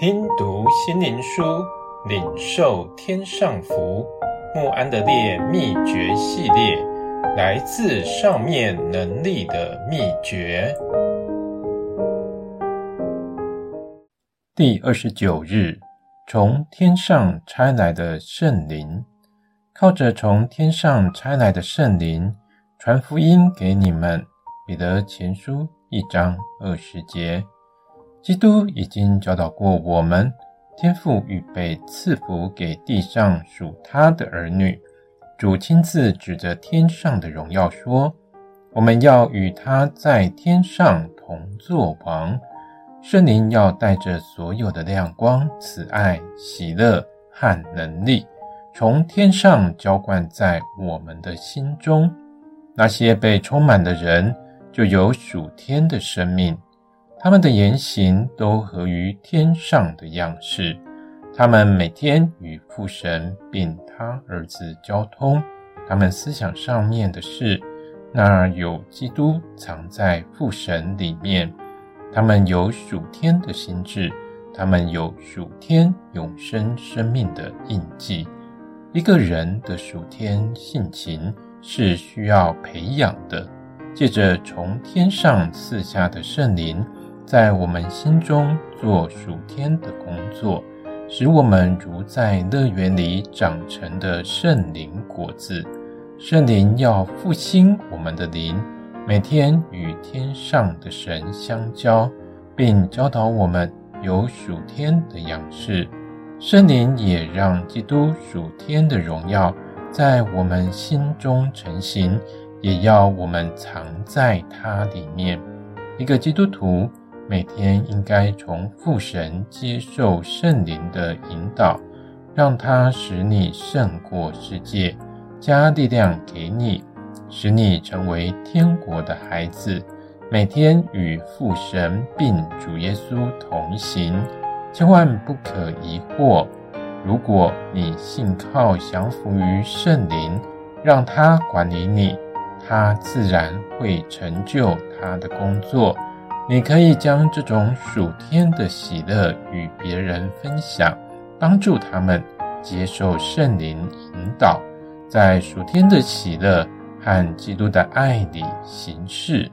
听读心灵书，领受天上福。穆安德烈秘诀系列，来自上面能力的秘诀。第二十九日，从天上差来的圣灵，靠着从天上差来的圣灵，传福音给你们。彼得前书一章二十节。基督已经教导过我们，天父预备赐福给地上属他的儿女。主亲自指着天上的荣耀说：“我们要与他在天上同作王。圣灵要带着所有的亮光、慈爱、喜乐和能力，从天上浇灌在我们的心中。那些被充满的人，就有属天的生命。”他们的言行都合于天上的样式，他们每天与父神并他儿子交通，他们思想上面的事，那儿有基督藏在父神里面，他们有属天的心智，他们有属天永生生命的印记。一个人的属天性情是需要培养的，借着从天上赐下的圣灵。在我们心中做属天的工作，使我们如在乐园里长成的圣灵果子。圣灵要复兴我们的灵，每天与天上的神相交，并教导我们有属天的样式。圣灵也让基督属天的荣耀在我们心中成形，也要我们藏在它里面。一个基督徒。每天应该从父神接受圣灵的引导，让他使你胜过世界，加力量给你，使你成为天国的孩子。每天与父神并主耶稣同行，千万不可疑惑。如果你信靠降服于圣灵，让他管理你，他自然会成就他的工作。你可以将这种属天的喜乐与别人分享，帮助他们接受圣灵引导，在属天的喜乐和基督的爱里行事。